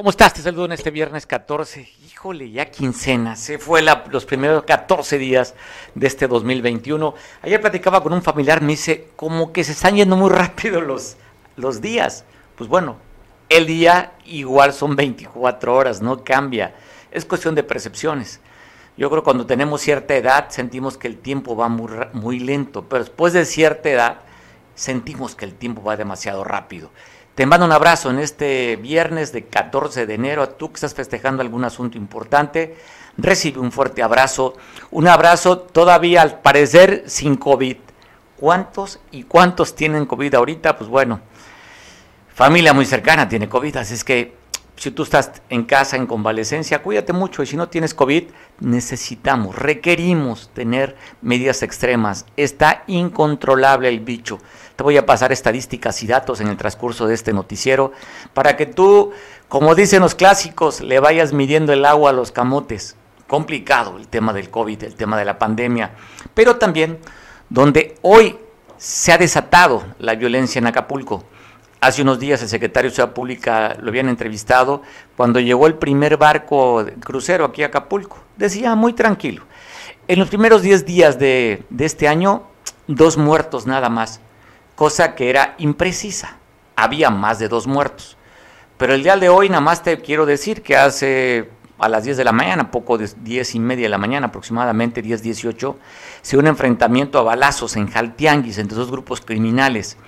¿Cómo estás? Te saludo en este viernes 14. Híjole, ya quincena. Se fue los primeros 14 días de este 2021. Ayer platicaba con un familiar, me dice, como que se están yendo muy rápido los, los días. Pues bueno, el día igual son 24 horas, no cambia. Es cuestión de percepciones. Yo creo que cuando tenemos cierta edad sentimos que el tiempo va muy, muy lento, pero después de cierta edad sentimos que el tiempo va demasiado rápido. Te mando un abrazo en este viernes de 14 de enero. A tú que estás festejando algún asunto importante, recibe un fuerte abrazo. Un abrazo todavía al parecer sin COVID. ¿Cuántos y cuántos tienen COVID ahorita? Pues bueno, familia muy cercana tiene COVID, así es que si tú estás en casa en convalecencia, cuídate mucho y si no tienes COVID, necesitamos, requerimos tener medidas extremas. Está incontrolable el bicho. Te voy a pasar estadísticas y datos en el transcurso de este noticiero para que tú, como dicen los clásicos, le vayas midiendo el agua a los camotes. Complicado el tema del COVID, el tema de la pandemia, pero también donde hoy se ha desatado la violencia en Acapulco. Hace unos días el secretario de Ciudad Pública lo habían entrevistado cuando llegó el primer barco crucero aquí a Acapulco. Decía muy tranquilo. En los primeros 10 días de, de este año, dos muertos nada más cosa que era imprecisa. Había más de dos muertos. Pero el día de hoy nada más te quiero decir que hace a las 10 de la mañana, poco de 10 y media de la mañana, aproximadamente 10, 18, se un enfrentamiento a balazos en Jaltianguis entre dos grupos criminales.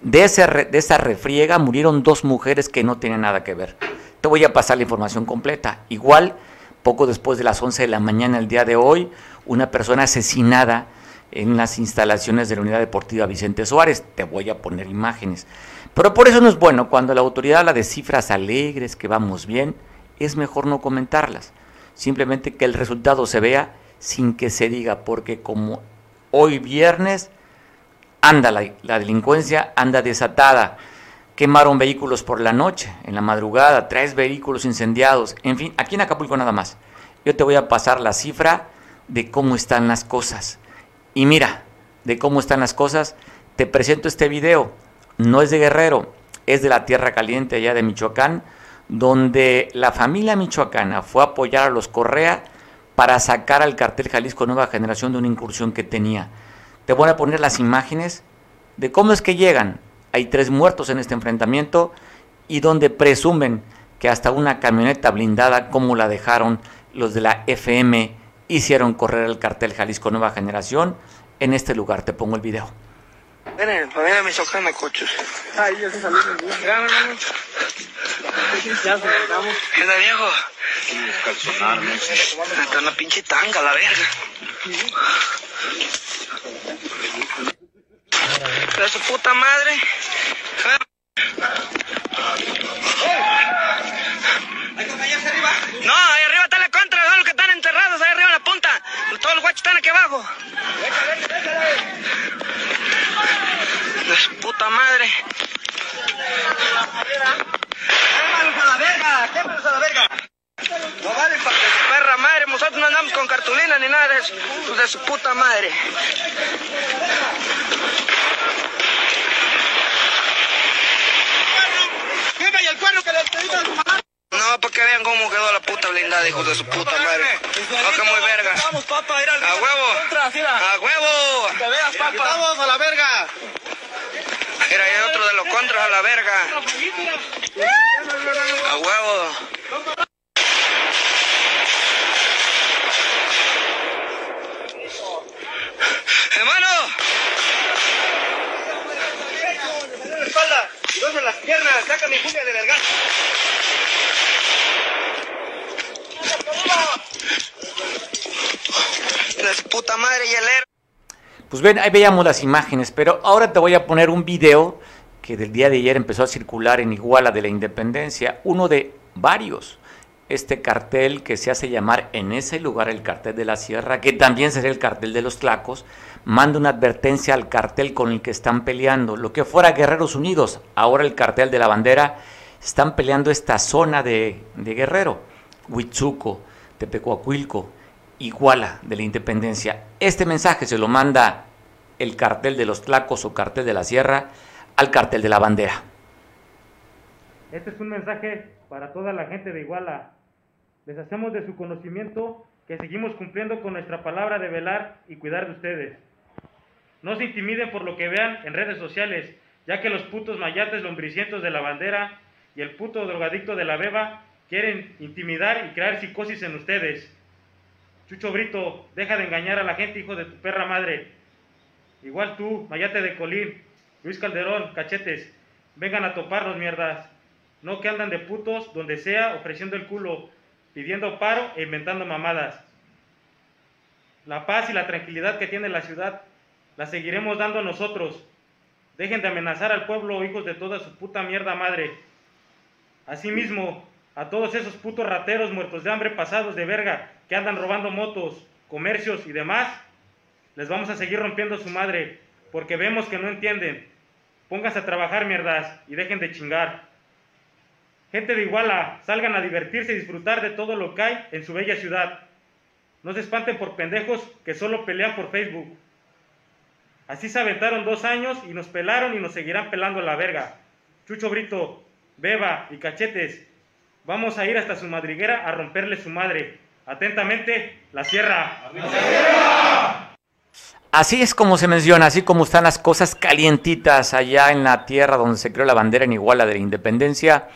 De, ese, de esa refriega murieron dos mujeres que no tienen nada que ver. Te voy a pasar la información completa. Igual, poco después de las 11 de la mañana el día de hoy, una persona asesinada en las instalaciones de la Unidad Deportiva Vicente Suárez. Te voy a poner imágenes. Pero por eso no es bueno, cuando la autoridad habla de cifras alegres, que vamos bien, es mejor no comentarlas. Simplemente que el resultado se vea sin que se diga, porque como hoy viernes anda la, la delincuencia, anda desatada. Quemaron vehículos por la noche, en la madrugada, tres vehículos incendiados, en fin, aquí en Acapulco nada más. Yo te voy a pasar la cifra de cómo están las cosas. Y mira, de cómo están las cosas, te presento este video. No es de Guerrero, es de la Tierra Caliente allá de Michoacán, donde la familia michoacana fue a apoyar a los Correa para sacar al cartel Jalisco Nueva Generación de una incursión que tenía. Te voy a poner las imágenes de cómo es que llegan. Hay tres muertos en este enfrentamiento y donde presumen que hasta una camioneta blindada, como la dejaron los de la FM hicieron correr el cartel Jalisco Nueva Generación. En este lugar te pongo el video. Miren, familia Michoacana, coches. Ay, ya se salió el día. Ya, no, no. Ya se sentamos. ¿Qué onda, viejo? Está una pinche tanga, la verga. De su puta madre. No, ahí arriba está la contra, son los que están enterrados, ahí arriba en la punta. Todos los guachos están aquí abajo. De su puta madre. ¡Quémalos a la verga! ¡Quémalos a la verga! No vale pa' de su perra madre, nosotros no andamos con cartulina ni nada de eso. Hijos De su puta madre. ¡Quema y el cuerno que le pedimos a su mamá! No, para que vean cómo quedó la puta blindada, hijos de su puta madre. No, que muy verga. Vamos, papá, ir al A huevo. Contra, mira. ¡A huevo! Que veas, papá. ¡Vamos a la verga! Mira, hay otro de los contras a la verga. A huevo. Hermano, la espalda y dos en las piernas. Saca mi furia de verga. de su puta madre y el héroe. Pues ven, ahí veíamos las imágenes, pero ahora te voy a poner un video que del día de ayer empezó a circular en Iguala de la Independencia, uno de varios. Este cartel que se hace llamar en ese lugar el cartel de la Sierra, que también sería el cartel de los Tlacos, manda una advertencia al cartel con el que están peleando. Lo que fuera Guerreros Unidos, ahora el cartel de la bandera, están peleando esta zona de, de Guerrero, Huitzuco, Tepecuacuilco, Iguala de la Independencia. Este mensaje se lo manda el cartel de los Tlacos o cartel de la Sierra al cartel de la bandera. Este es un mensaje para toda la gente de Iguala. Les hacemos de su conocimiento que seguimos cumpliendo con nuestra palabra de velar y cuidar de ustedes. No se intimiden por lo que vean en redes sociales, ya que los putos mayates lombricientos de la bandera y el puto drogadicto de la beba quieren intimidar y crear psicosis en ustedes. Chucho Brito, deja de engañar a la gente, hijo de tu perra madre. Igual tú, Mayate de Colín, Luis Calderón, cachetes, vengan a toparnos, mierdas. No que andan de putos donde sea ofreciendo el culo, pidiendo paro e inventando mamadas. La paz y la tranquilidad que tiene la ciudad la seguiremos dando nosotros. Dejen de amenazar al pueblo, hijos de toda su puta mierda madre. Asimismo, a todos esos putos rateros muertos de hambre pasados de verga que andan robando motos, comercios y demás, les vamos a seguir rompiendo su madre, porque vemos que no entienden. Pónganse a trabajar, mierdas, y dejen de chingar. Gente de Iguala, salgan a divertirse y disfrutar de todo lo que hay en su bella ciudad. No se espanten por pendejos que solo pelean por Facebook. Así se aventaron dos años y nos pelaron y nos seguirán pelando la verga. Chucho Brito, Beba y Cachetes, vamos a ir hasta su madriguera a romperle su madre. Atentamente, la sierra. ¡La sierra! Así es como se menciona, así como están las cosas calientitas allá en la tierra donde se creó la bandera en Iguala de la Independencia,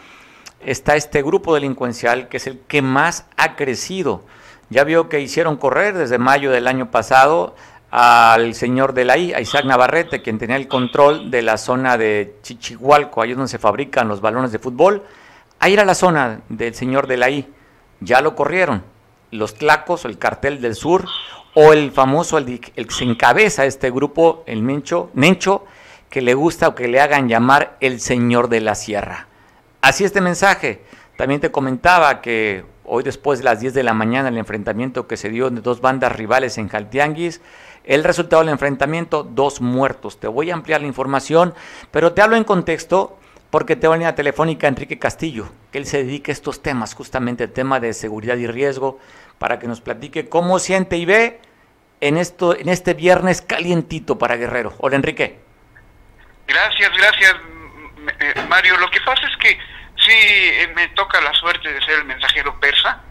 está este grupo delincuencial que es el que más ha crecido. Ya vio que hicieron correr desde mayo del año pasado al señor de la I, a Isaac Navarrete, quien tenía el control de la zona de Chichihualco, ahí es donde se fabrican los balones de fútbol, a ir a la zona del señor de la I. Ya lo corrieron. Los Tlacos, el cartel del sur, o el famoso, el, que se encabeza este grupo, el Mencho, Mencho, que le gusta o que le hagan llamar el señor de la sierra. Así este mensaje. También te comentaba que hoy después de las 10 de la mañana el enfrentamiento que se dio de dos bandas rivales en Jaltianguis, el resultado del enfrentamiento, dos muertos. Te voy a ampliar la información, pero te hablo en contexto porque tengo en línea telefónica Enrique Castillo, que él se dedica a estos temas, justamente el tema de seguridad y riesgo, para que nos platique cómo siente y ve en, esto, en este viernes calientito para Guerrero. Hola Enrique. Gracias, gracias eh, Mario. Lo que pasa es que sí eh, me toca la suerte de ser el mensajero persa,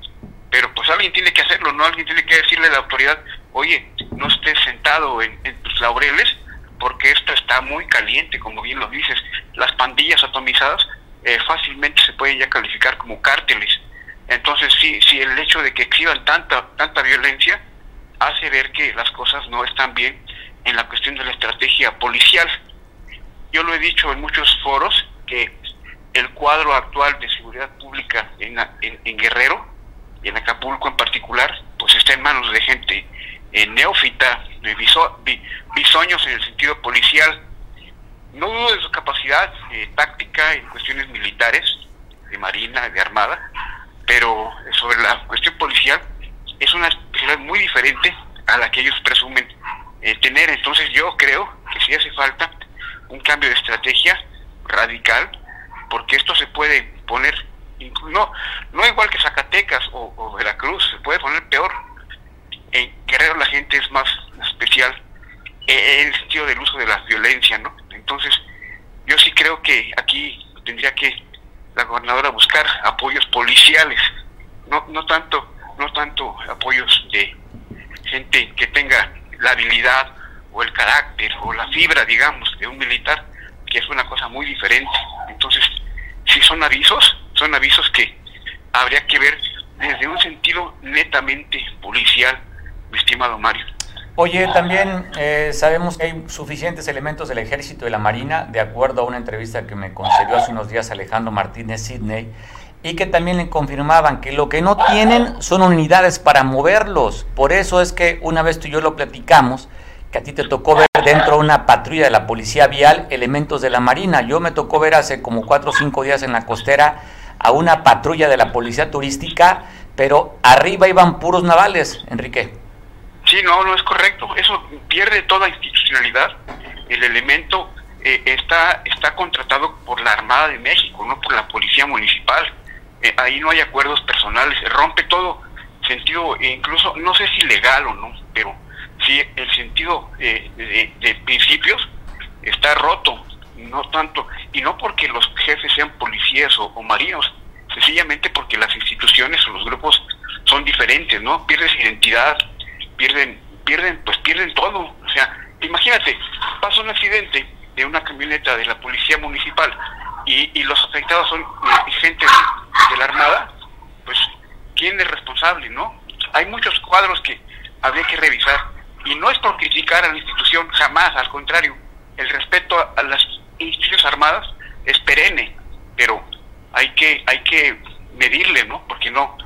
pero pues alguien tiene que hacerlo, ¿no? Alguien tiene que decirle a la autoridad, oye, no estés sentado en, tus laureles, porque esto está muy caliente, como bien lo dices. Las pandillas atomizadas eh, fácilmente se pueden ya calificar como cárteles. Entonces, sí, sí, el hecho de que exhiban tanta, tanta violencia hace ver que las cosas no están bien en la cuestión de la estrategia policial. Yo lo he dicho en muchos foros que el cuadro actual de seguridad pública en, en Guerrero y en Acapulco en particular, pues está en manos de gente en neófita, bisoños en el sentido policial. No dudo de su capacidad eh, táctica en cuestiones militares, de marina, de armada, pero sobre la cuestión policial es una especialidad muy diferente a la que ellos presumen eh, tener. Entonces yo creo que sí hace falta un cambio de estrategia radical, porque esto se puede poner, no, no igual que Zacatecas o Veracruz, se puede poner peor en Guerrero la gente es más especial en el sentido del uso de la violencia, ¿no? Entonces, yo sí creo que aquí tendría que la gobernadora buscar apoyos policiales, no, no tanto, no tanto apoyos de gente que tenga la habilidad o el carácter o la fibra, digamos, de un militar, que es una cosa muy diferente. Entonces, si son avisos, son avisos que habría que ver desde un sentido netamente policial mi estimado Mario. Oye, también eh, sabemos que hay suficientes elementos del ejército y la marina, de acuerdo a una entrevista que me concedió hace unos días Alejandro Martínez Sidney, y que también le confirmaban que lo que no tienen son unidades para moverlos. Por eso es que una vez tú y yo lo platicamos, que a ti te tocó ver dentro de una patrulla de la policía vial elementos de la marina. Yo me tocó ver hace como cuatro o cinco días en la costera a una patrulla de la policía turística, pero arriba iban puros navales, Enrique. Sí, no, no es correcto. Eso pierde toda institucionalidad. El elemento eh, está, está contratado por la Armada de México, no por la Policía Municipal. Eh, ahí no hay acuerdos personales, rompe todo sentido, e incluso, no sé si legal o no, pero sí el sentido eh, de, principios está roto. no tanto, y no porque los jefes sean policías o, o marinos, sencillamente porque las instituciones o los grupos son diferentes, ¿no? Pierdes identidad, pierden, pierden, pues pierden todo. O sea, imagínate, pasa un accidente de una camioneta de la policía municipal y, y los afectados son gente de, de la Armada, pues ¿quién es responsable, no? Hay muchos cuadros que habría que revisar y no es por criticar a la institución, jamás, al contrario, el respeto a, a las instituciones armadas es perenne, pero hay que hay que medirle, ¿no? Porque no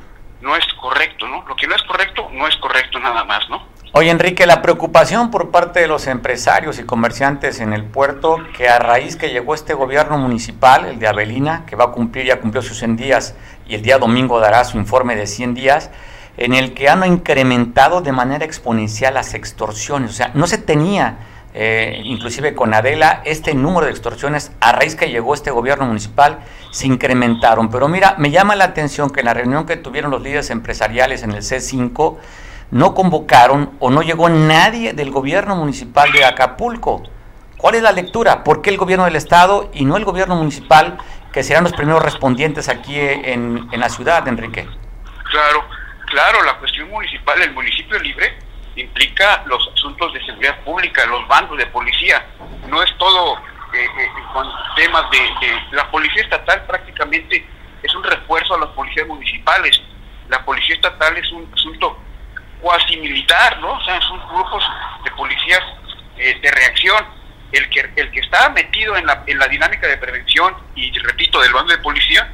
no es correcto, ¿no? Lo que no es correcto no es correcto nada más, ¿no? Oye, Enrique, la preocupación por parte de los empresarios y comerciantes en el puerto, que a raíz que llegó este gobierno municipal, el de Avelina, que va a cumplir, ya cumplió sus 100 días y el día domingo dará su informe de 100 días, en el que han incrementado de manera exponencial las extorsiones. O sea, no se tenía, eh, inclusive con Adela, este número de extorsiones a raíz que llegó este gobierno municipal, se incrementaron. Pero mira, me llama la atención que en la reunión que tuvieron los líderes empresariales en el C5, no convocaron o no llegó nadie del gobierno municipal de Acapulco. ¿Cuál es la lectura? ¿Por qué el gobierno del estado y no el gobierno municipal, que serán los primeros respondientes aquí en, en la ciudad, Enrique? Claro, claro, la cuestión municipal, el municipio libre implica los asuntos de seguridad pública, los bandos de policía, no es todo eh, eh, con temas de, la policía estatal prácticamente es un refuerzo a las policías municipales, la policía estatal es un asunto cuasi militar, ¿no? O sea, son grupos de policías eh, de reacción. El que, el que está metido en la, en la dinámica de prevención y, repito, del bando de policía,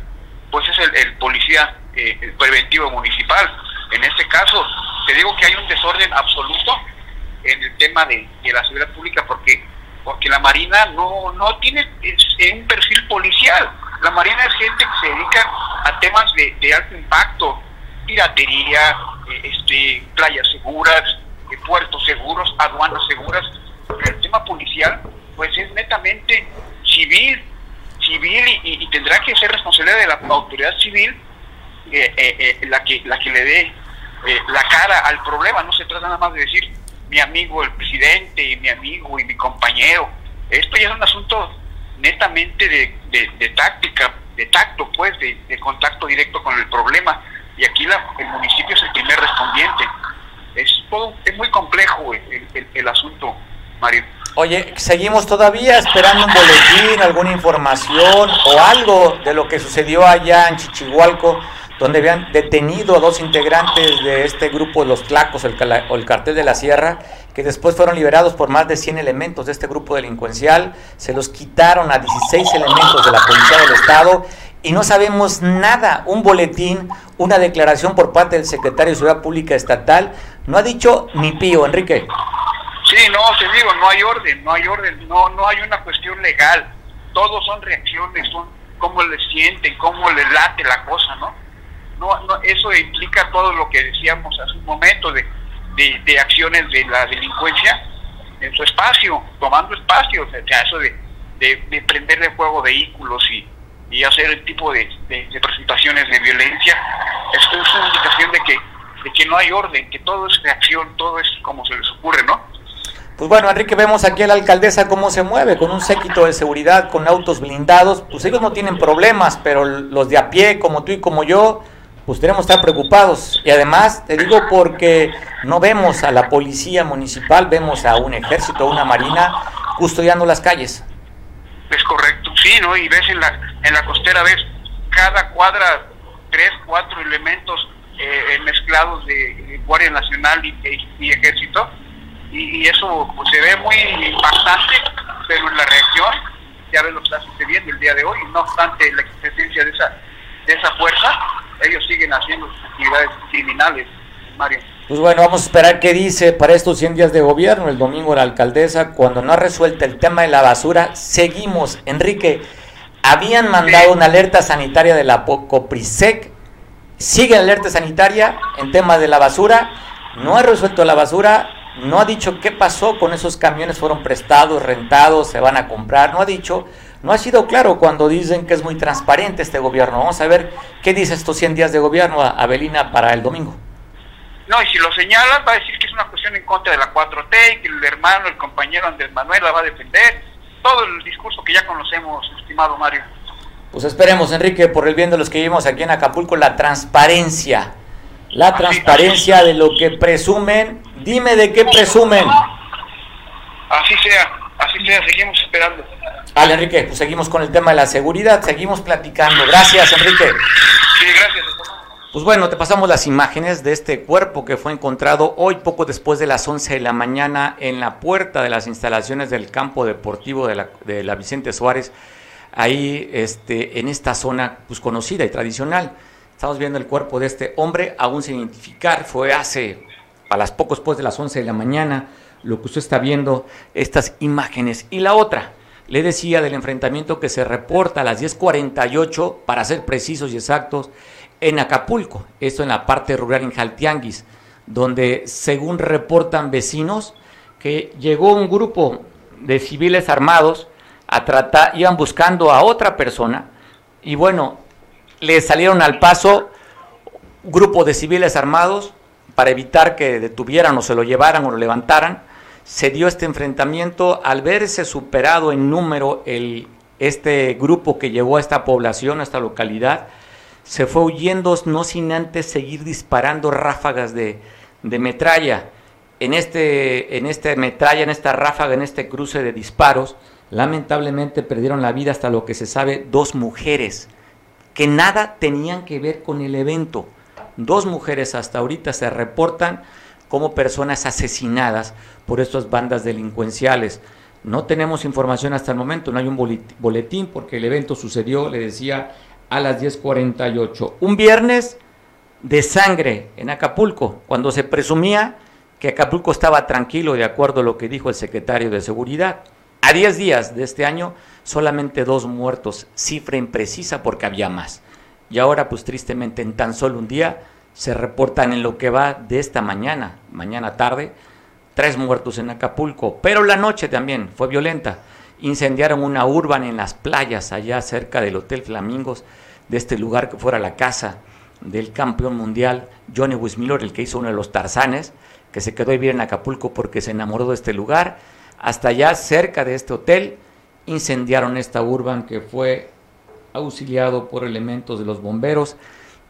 pues es el, el policía eh, preventivo municipal. En este caso, te digo que hay un desorden absoluto en el tema de, de la seguridad pública porque porque la Marina no, no tiene un perfil policial. La Marina es gente que se dedica a temas de, alto impacto, piratería, este, playas seguras, puertos seguros, aduanas seguras. Pero el tema policial, pues es netamente civil, civil y, y tendrá que ser responsabilidad de la autoridad civil eh, eh, eh, la que la que le dé la cara al problema. No se trata nada más de decir mi amigo el presidente y mi amigo y mi compañero. Esto ya es un asunto netamente de, de, táctica, de tacto, pues, de, de contacto directo con el problema y aquí la, el municipio es el primer respondiente. Es todo, es muy complejo el, el, el, asunto, Mario. Oye, seguimos todavía esperando un boletín, alguna información o algo de lo que sucedió allá en Chichihualco, donde habían detenido a dos integrantes de este grupo, los Tlacos el, o el Cartel de la Sierra, que después fueron liberados por más de 100 elementos de este grupo delincuencial, se los quitaron a 16 elementos de la Policía del Estado y no sabemos nada. Un boletín, una declaración por parte del secretario de Seguridad Pública Estatal, no ha dicho ni pío, Enrique. Sí, no, te digo, no hay orden, no hay orden, no, no hay una cuestión legal. Todos son reacciones, son cómo les sienten, cómo les late la cosa, ¿no? No, no eso implica todo lo que decíamos hace un momento de, de, de acciones de la delincuencia en su espacio, tomando espacio, o sea, eso de, de, de prenderle fuego vehículos y, y hacer el tipo de, de, de presentaciones de violencia, esto es una indicación de que, de que no hay orden, que todo es reacción, todo es como se les ocurre, ¿no? Pues bueno, Enrique, vemos aquí a la alcaldesa cómo se mueve, con un séquito de seguridad, con autos blindados, pues ellos no tienen problemas, pero los de a pie, como tú y como yo, pues tenemos que estar preocupados. Y además, te digo porque no vemos a la policía municipal, vemos a un ejército, a una marina custodiando las calles. Es correcto, sí, ¿no? Y ves en la, en la costera, ves cada cuadra tres, cuatro elementos eh, mezclados de, Guardia Nacional y, y Ejército, y, y, eso pues, se ve muy impactante, pero en la reacción ya ves lo que está sucediendo el día de hoy, no obstante la existencia de esa, de esa fuerza, ellos siguen haciendo sus actividades criminales, Mario. Pues bueno, vamos a esperar qué dice para estos 100 días de gobierno. El domingo la alcaldesa, cuando no ha resuelto el tema de la basura, seguimos. Enrique, habían mandado sí. una alerta sanitaria de la Coprisec. Sigue la alerta sanitaria en tema de la basura. No ha resuelto la basura. No ha dicho qué pasó con esos camiones. Fueron prestados, rentados, se van a comprar. No ha dicho. No ha sido claro cuando dicen que es muy transparente este gobierno. Vamos a ver qué dice estos 100 días de gobierno, Abelina, para el domingo. No, y si lo señalan, va a decir que es una cuestión en contra de la 4T y que el hermano, el compañero Andrés Manuel la va a defender. todo el discurso que ya conocemos, estimado Mario. Pues esperemos, Enrique, por el bien de los que vivimos aquí en Acapulco, la transparencia. La transparencia de lo que presumen. Dime de qué presumen. Así sea, así sea, seguimos esperando. Vale, Enrique, pues seguimos con el tema de la seguridad, seguimos platicando. Gracias, Enrique. Sí, gracias. Pues bueno, te pasamos las imágenes de este cuerpo que fue encontrado hoy poco después de las 11 de la mañana en la puerta de las instalaciones del campo deportivo de la, de la Vicente Suárez, ahí este, en esta zona pues, conocida y tradicional. Estamos viendo el cuerpo de este hombre, aún sin identificar, fue hace, a las pocos después de las 11 de la mañana, lo que usted está viendo, estas imágenes. Y la otra, le decía del enfrentamiento que se reporta a las 10.48, para ser precisos y exactos, en Acapulco, esto en la parte rural en Jaltianguis, donde según reportan vecinos que llegó un grupo de civiles armados a tratar, iban buscando a otra persona y bueno, le salieron al paso grupo de civiles armados para evitar que detuvieran o se lo llevaran o lo levantaran. Se dio este enfrentamiento al verse superado en número el, este grupo que llegó a esta población, a esta localidad se fue huyendo no sin antes seguir disparando ráfagas de, de metralla. En este, en este metralla, en esta ráfaga, en este cruce de disparos, lamentablemente perdieron la vida hasta lo que se sabe dos mujeres que nada tenían que ver con el evento. Dos mujeres hasta ahorita se reportan como personas asesinadas por estas bandas delincuenciales. No tenemos información hasta el momento, no hay un boletín porque el evento sucedió, le decía, a las 10.48. Un viernes de sangre en Acapulco, cuando se presumía que Acapulco estaba tranquilo de acuerdo a lo que dijo el secretario de Seguridad. A 10 días de este año, solamente dos muertos, cifra imprecisa porque había más. Y ahora, pues tristemente, en tan solo un día, se reportan en lo que va de esta mañana, mañana tarde, tres muertos en Acapulco. Pero la noche también fue violenta incendiaron una urban en las playas allá cerca del Hotel Flamingos, de este lugar que fuera la casa del campeón mundial Johnny Wismiller, el que hizo uno de los Tarzanes, que se quedó a vivir en Acapulco porque se enamoró de este lugar. Hasta allá cerca de este hotel incendiaron esta urban que fue auxiliado por elementos de los bomberos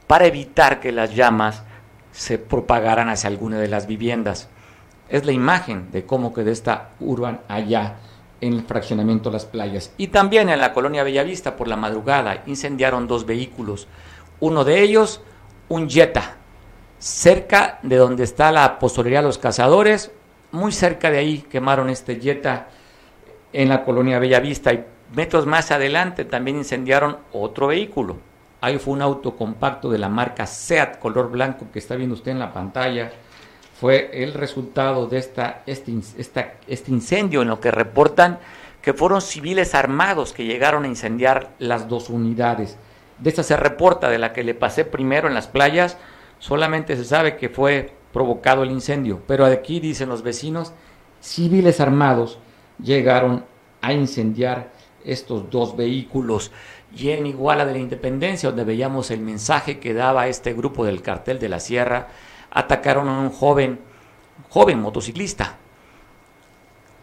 para evitar que las llamas se propagaran hacia alguna de las viviendas. Es la imagen de cómo quedó esta urban allá en el fraccionamiento Las Playas. Y también en la colonia Bellavista por la madrugada incendiaron dos vehículos. Uno de ellos, un Jetta, cerca de donde está la apostolería Los Cazadores, muy cerca de ahí quemaron este Jetta en la colonia Bellavista. Y metros más adelante también incendiaron otro vehículo. Ahí fue un auto compacto de la marca SEAT color blanco que está viendo usted en la pantalla fue el resultado de esta, este, este incendio en lo que reportan que fueron civiles armados que llegaron a incendiar las dos unidades. De esta se reporta, de la que le pasé primero en las playas, solamente se sabe que fue provocado el incendio, pero aquí dicen los vecinos, civiles armados llegaron a incendiar estos dos vehículos. Y en Iguala de la Independencia, donde veíamos el mensaje que daba este grupo del cartel de la Sierra, atacaron a un joven, joven motociclista.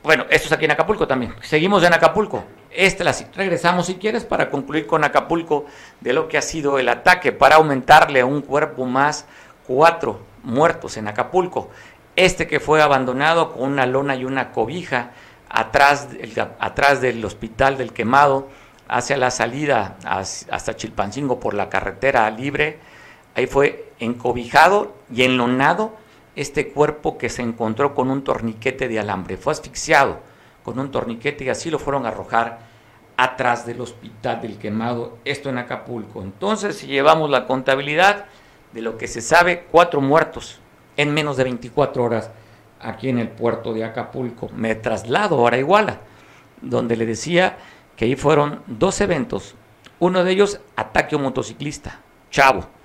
Bueno, esto es aquí en Acapulco también. Seguimos en Acapulco. Esta la, regresamos si quieres para concluir con Acapulco de lo que ha sido el ataque para aumentarle a un cuerpo más cuatro muertos en Acapulco. Este que fue abandonado con una lona y una cobija atrás, atrás del hospital del quemado hacia la salida hasta Chilpancingo por la carretera libre Ahí fue encobijado y enlonado este cuerpo que se encontró con un torniquete de alambre. Fue asfixiado con un torniquete y así lo fueron a arrojar atrás del hospital del quemado, esto en Acapulco. Entonces, si llevamos la contabilidad de lo que se sabe, cuatro muertos en menos de 24 horas aquí en el puerto de Acapulco. Me traslado ahora a Iguala, donde le decía que ahí fueron dos eventos. Uno de ellos, ataque a un motociclista, chavo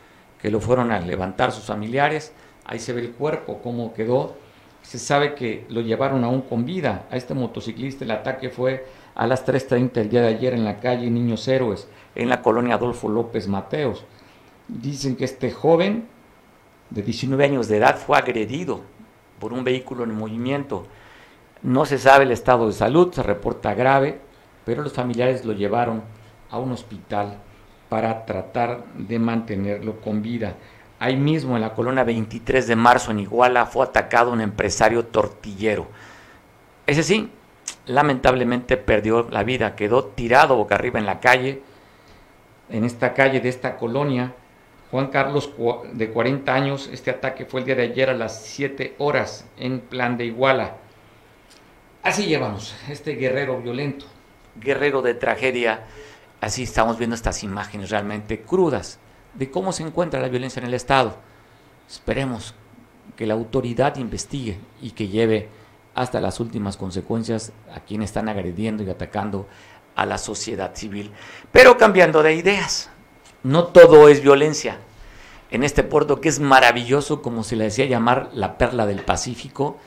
que lo fueron a levantar sus familiares. Ahí se ve el cuerpo, cómo quedó. Se sabe que lo llevaron aún con vida. A este motociclista el ataque fue a las 3.30 el día de ayer en la calle Niños Héroes, en la colonia Adolfo López Mateos. Dicen que este joven de 19 años de edad fue agredido por un vehículo en movimiento. No se sabe el estado de salud, se reporta grave. pero los familiares lo llevaron a un hospital para tratar de mantenerlo con vida. Ahí mismo en la colonia 23 de marzo en Iguala fue atacado un empresario tortillero. Ese sí, lamentablemente perdió la vida, quedó tirado boca arriba en la calle, en esta calle de esta colonia. Juan Carlos de 40 años, este ataque fue el día de ayer a las 7 horas en plan de Iguala. Así llevamos, este guerrero violento, guerrero de tragedia, así estamos viendo estas imágenes realmente crudas de cómo se encuentra la violencia en el Estado. Esperemos que la autoridad investigue y que lleve hasta las últimas consecuencias a quienes están agrediendo y atacando a la sociedad civil. Pero cambiando de ideas, no todo es violencia. En este puerto que es maravilloso, como se le decía llamar la perla del Pacífico,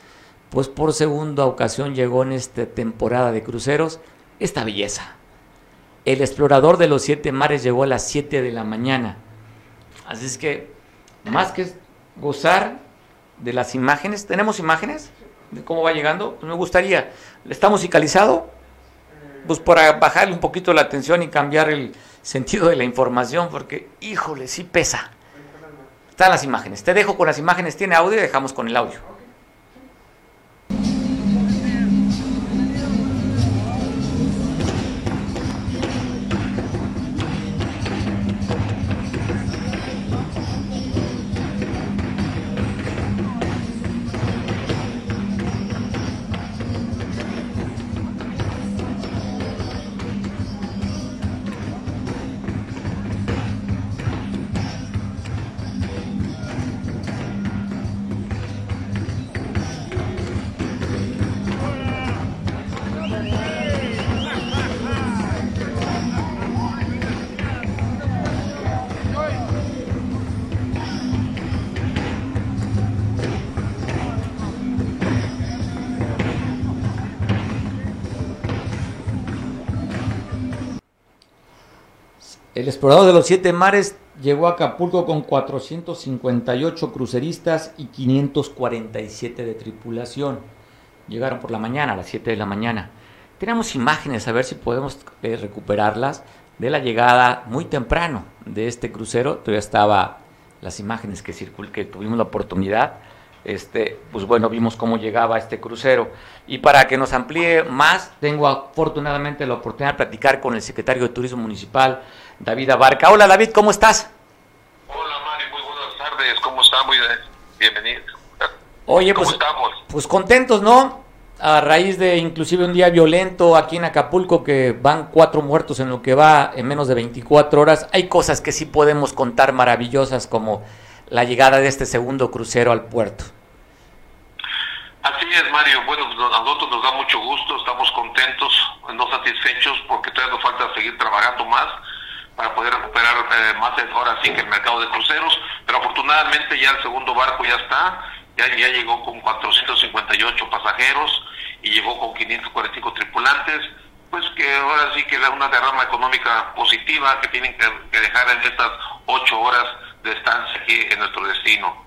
pues por segunda ocasión llegó en esta temporada de cruceros esta belleza. El explorador de los siete mares llegó a las 7 de la mañana. Así es que, más que gozar de las imágenes, ¿tenemos imágenes? de cómo va llegando, pues me gustaría. ¿Está musicalizado? Pues para bajarle un poquito la atención y cambiar el sentido de la información, porque, híjole, sí pesa. Están las imágenes. Te dejo con las imágenes. ¿Tiene audio? Dejamos con el audio. El explorador de los siete mares llegó a Acapulco con 458 cruceristas y 547 de tripulación. Llegaron por la mañana, a las 7 de la mañana. Tenemos imágenes, a ver si podemos eh, recuperarlas, de la llegada muy temprano de este crucero. Todavía estaba las imágenes que, que tuvimos la oportunidad este, pues bueno, vimos cómo llegaba este crucero. Y para que nos amplíe más, tengo afortunadamente la oportunidad de platicar con el secretario de Turismo Municipal, David Abarca. Hola David, ¿cómo estás? Hola Mari, muy buenas tardes, ¿cómo está? Muy bienvenido. Oye, pues, estamos? pues contentos, ¿no? A raíz de inclusive un día violento aquí en Acapulco, que van cuatro muertos en lo que va en menos de 24 horas, hay cosas que sí podemos contar maravillosas como la llegada de este segundo crucero al puerto. Así es, Mario. Bueno, a nosotros nos da mucho gusto, estamos contentos, no satisfechos, porque todavía nos falta seguir trabajando más para poder recuperar eh, más ahora sí que el mercado de cruceros, pero afortunadamente ya el segundo barco ya está, ya, ya llegó con 458 pasajeros y llegó con 545 tripulantes, pues que ahora sí que es una derrama económica positiva que tienen que, que dejar en estas ocho horas de estancia aquí en nuestro destino.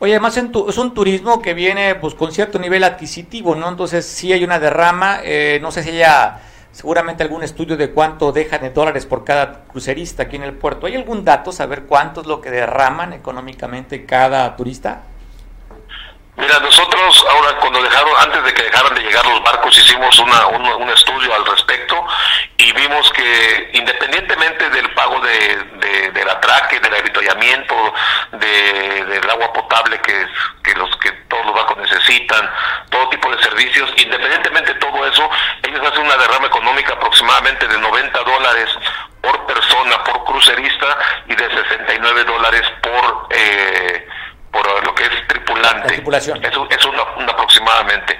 Oye, además es un turismo que viene pues con cierto nivel adquisitivo, ¿no? Entonces sí hay una derrama, eh, no sé si haya seguramente algún estudio de cuánto dejan de dólares por cada crucerista aquí en el puerto. ¿Hay algún dato, saber cuánto es lo que derraman económicamente cada turista? Mira, nosotros ahora cuando dejaron, antes de que dejaran de llegar los barcos, hicimos una, un, estudio al respecto y vimos que independientemente del pago de, de, del atraque, del avituallamiento, de, del agua potable que, que, los, que todos los barcos necesitan, todo tipo de servicios, independientemente de todo eso, ellos hacen una derrama económica aproximadamente de 90 dólares por persona, por crucerista y de 69 dólares por... Eh, por lo que es tripulante. tripulación. Es, es una, aproximadamente.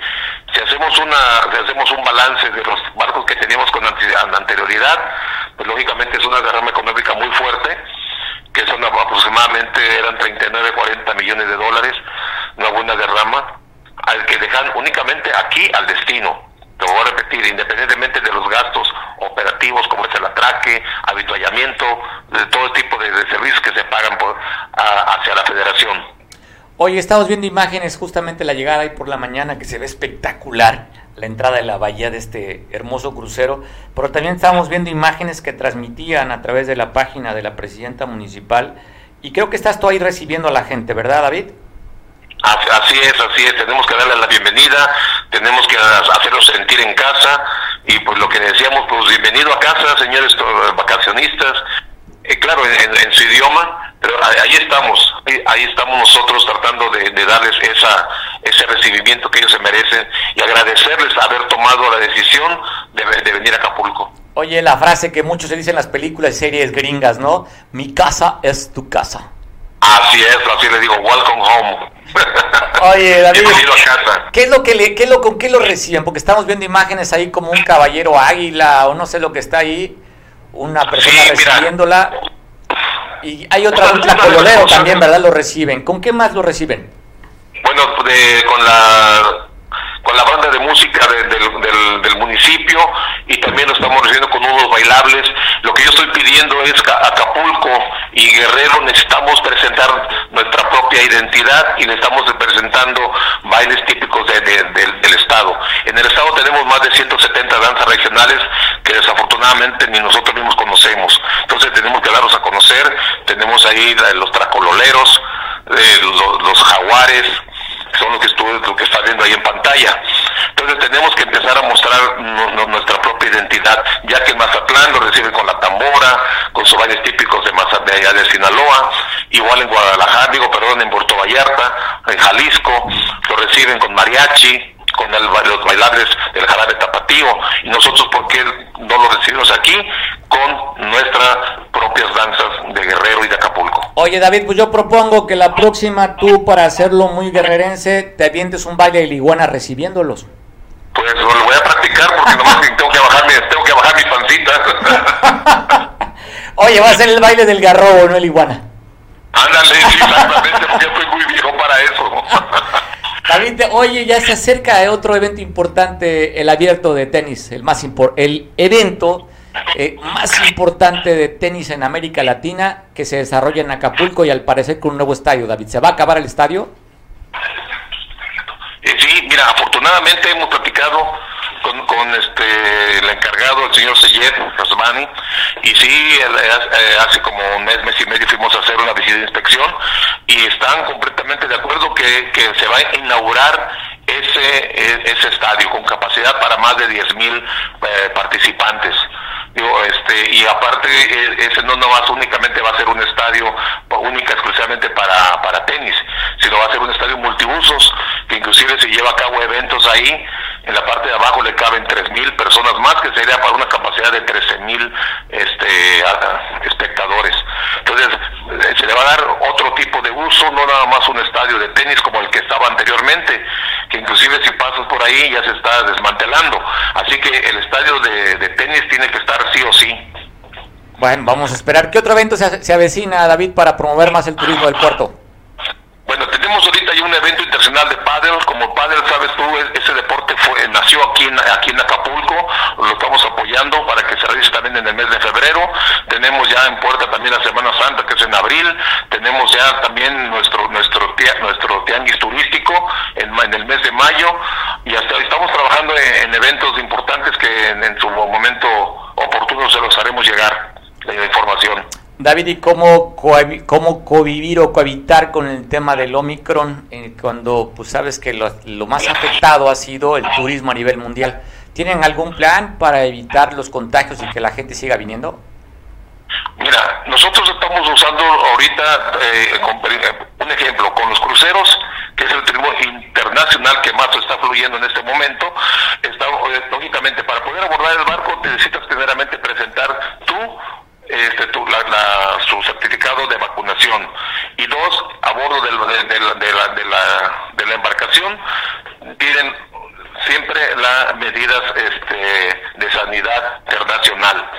Si hacemos una si hacemos un balance de los barcos que teníamos con anterioridad, pues lógicamente es una derrama económica muy fuerte, que son aproximadamente eran 39, 40 millones de dólares, una buena derrama, al que dejan únicamente aquí al destino. Te voy a repetir, independientemente de los gastos operativos como es el atraque, habituallamiento, de todo tipo de, servicios que se pagan por, hacia la federación. Oye, estamos viendo imágenes justamente la llegada ahí por la mañana que se ve espectacular la entrada de la bahía de este hermoso crucero, pero también estamos viendo imágenes que transmitían a través de la página de la presidenta municipal y creo que estás tú ahí recibiendo a la gente, ¿verdad, David? Así es, así es, tenemos que darle la bienvenida, tenemos que hacerlos sentir en casa y pues lo que decíamos, pues bienvenido a casa, señores vacacionistas, eh, claro, en, su idioma, pero ahí estamos, ahí, estamos nosotros tratando de, darles esa, ese recibimiento que ellos se merecen y agradecerles haber tomado la decisión de, venir a Acapulco. Oye, la frase que muchos se dicen en las películas y series gringas, ¿no? Mi casa es tu casa. Así es, así le digo, welcome home. Oye, David, ¿qué es lo que le, qué lo, con qué lo reciben? Porque estamos viendo imágenes ahí como un caballero águila o no sé lo que está ahí una persona recibiéndola. Y hay otra, un colorero también, ¿verdad? Lo reciben. ¿Con qué más lo reciben? Bueno, con la con la banda de música del, del, municipio y también lo estamos recibiendo con unos bailables. Lo que yo estoy pidiendo es que Acapulco y Guerrero necesitamos presentar nuestra propia identidad y necesitamos presentando bailes típicos del estado. En el estado tenemos más de 170 danzas regionales que desafortunadamente ni nosotros mismos conocemos. Entonces tenemos que darlos a conocer. Tenemos ahí los tracololeros, eh, los jaguares, son lo que estuvo, lo que está viendo ahí en pantalla. Entonces tenemos que empezar a mostrar nuestra propia identidad, ya que en Mazatlán lo reciben con la tambora, con sus bailes típicos de Mazatlán, de Sinaloa, igual en Guadalajara, digo, perdón, en Puerto Vallarta, en Jalisco, lo reciben con mariachi, con el, los bailables del jarabe tapatío y nosotros por qué no lo recibimos aquí con nuestras propias danzas de Guerrero y de Acapulco. Oye David, pues yo propongo que la próxima tú para hacerlo muy guerrerense te avientes un baile de iguana recibiéndolos. Pues lo voy a practicar porque nomás tengo que bajar mi, tengo que bajar mi pancita. Oye, va a ser el baile del garrobo, no el iguana. Ándale, sí, exactamente, porque estoy muy viejo para eso. David, oye, ya se acerca otro evento importante, el abierto de tenis, el más el evento eh, más importante de tenis en América Latina que se desarrolla en Acapulco y al parecer con un nuevo estadio. David, ¿se va a acabar el estadio? Eh, sí, mira, afortunadamente hemos platicado con, este el encargado, el señor Seyed Rasmani, y sí, eh, hace como un mes, mes y medio fuimos a hacer una visita de inspección y están completamente de acuerdo que, que se va a inaugurar ese, e, ese estadio con capacidad para más de 10 mil eh, participantes. Digo, este, y aparte, e, ese no más únicamente va a ser un estadio única exclusivamente para, para tenis, sino va a ser un estadio multiusos, que inclusive se lleva a cabo eventos ahí, en la parte de abajo le caben 3 mil personas más, que sería para una capacidad de 13 mil este, espectadores. Entonces, eh, se le va a dar otro tipo de uso, no nada más un estadio de tenis como el que estaba anteriormente, que inclusive si pasas por ahí ya se está desmantelando. Así que el estadio de, tenis tiene que estar sí o sí. Bueno, vamos a esperar. ¿Qué otro evento se, se avecina, David, para promover más el turismo del puerto? Bueno, tenemos ahorita ya un evento internacional de pádel, como pádel, sabes tú, ese deporte fue nació aquí en, aquí en Acapulco, lo estamos apoyando para que se realice también en el mes de febrero, tenemos ya en puerta también la Semana Santa, que es en abril, tenemos ya también nuestro nuestro nuestro tianguis turístico en, en el mes de mayo, y hasta estamos trabajando en, eventos importantes que en, su momento oportuno se los haremos llegar la información. David, ¿y cómo, cómo convivir o cohabitar con el tema del Omicron eh, cuando pues sabes que lo, más afectado ha sido el turismo a nivel mundial? ¿Tienen algún plan para evitar los contagios y que la gente siga viniendo? Mira, nosotros estamos usando ahorita, eh, eh, un ejemplo, con los cruceros, que es el turismo internacional que más está fluyendo en este momento, está, lógicamente para poder abordar el barco necesitas primeramente presentar tú este, tu, la, su certificado de vacunación y dos, a bordo de, de, la, de, la, de la embarcación piden siempre las medidas este, de sanidad internacional.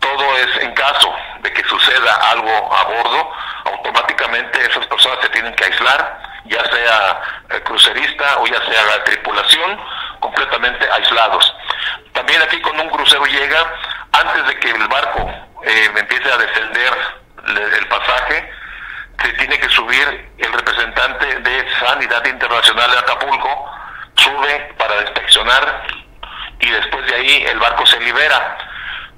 Todo es en caso de que suceda algo a bordo, automáticamente esas personas se tienen que aislar, ya sea el crucerista o ya sea la tripulación, completamente aislados. También aquí cuando un crucero llega, antes de que el barco eh, empiece a descender el pasaje, se tiene que subir el representante de Sanidad Internacional de Acapulco, sube para inspeccionar y después de ahí el barco se libera.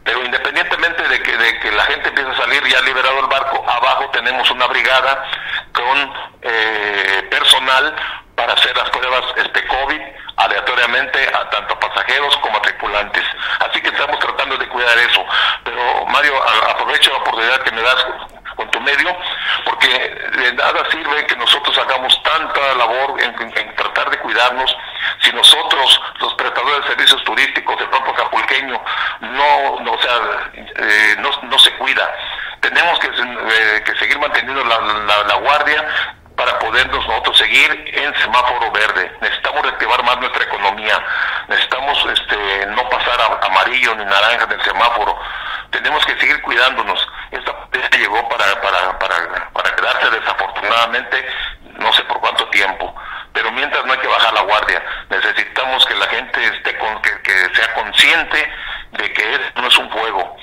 Pero independientemente de que, de que la gente empiece a salir, ya liberado el barco, abajo tenemos una brigada con eh, personal para hacer las pruebas este COVID aleatoriamente a tanto pasajeros como a tripulantes. Así que estamos tratando de cuidar eso. Pero Mario, aprovecho la oportunidad que me das con tu medio, porque de nada sirve que nosotros hagamos tanta labor en, tratar de cuidarnos si nosotros, los prestadores de servicios turísticos del propio capulqueño, no, no, o sea, eh, no, no, se cuida. Tenemos que, eh, que seguir manteniendo la, la, la guardia para podernos nosotros en semáforo verde. Necesitamos reactivar más nuestra economía. Necesitamos este, no pasar a amarillo ni naranja en el semáforo. Tenemos que seguir cuidándonos. Esta pandemia llegó para, para, para, quedarse desafortunadamente no sé por cuánto tiempo. Pero mientras no hay que bajar la guardia. Necesitamos que la gente esté con, que, que sea consciente de que esto no es un juego.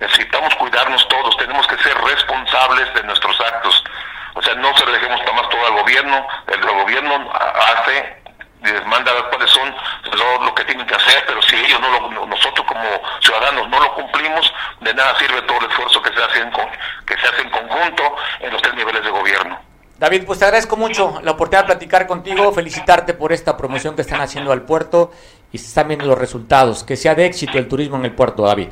Necesitamos cuidarnos todos, tenemos que ser responsables de nuestros actos. O sea, no se lo dejemos más todo al gobierno, el gobierno hace les manda a ver cuáles son lo, que tienen que hacer, pero si ellos no lo, nosotros como ciudadanos no lo cumplimos, de nada sirve todo el esfuerzo que se hace en, que se hace en conjunto en los tres niveles de gobierno. David, pues te agradezco mucho la oportunidad de platicar contigo, felicitarte por esta promoción que están haciendo al puerto y se están viendo los resultados. Que sea de éxito el turismo en el puerto, David.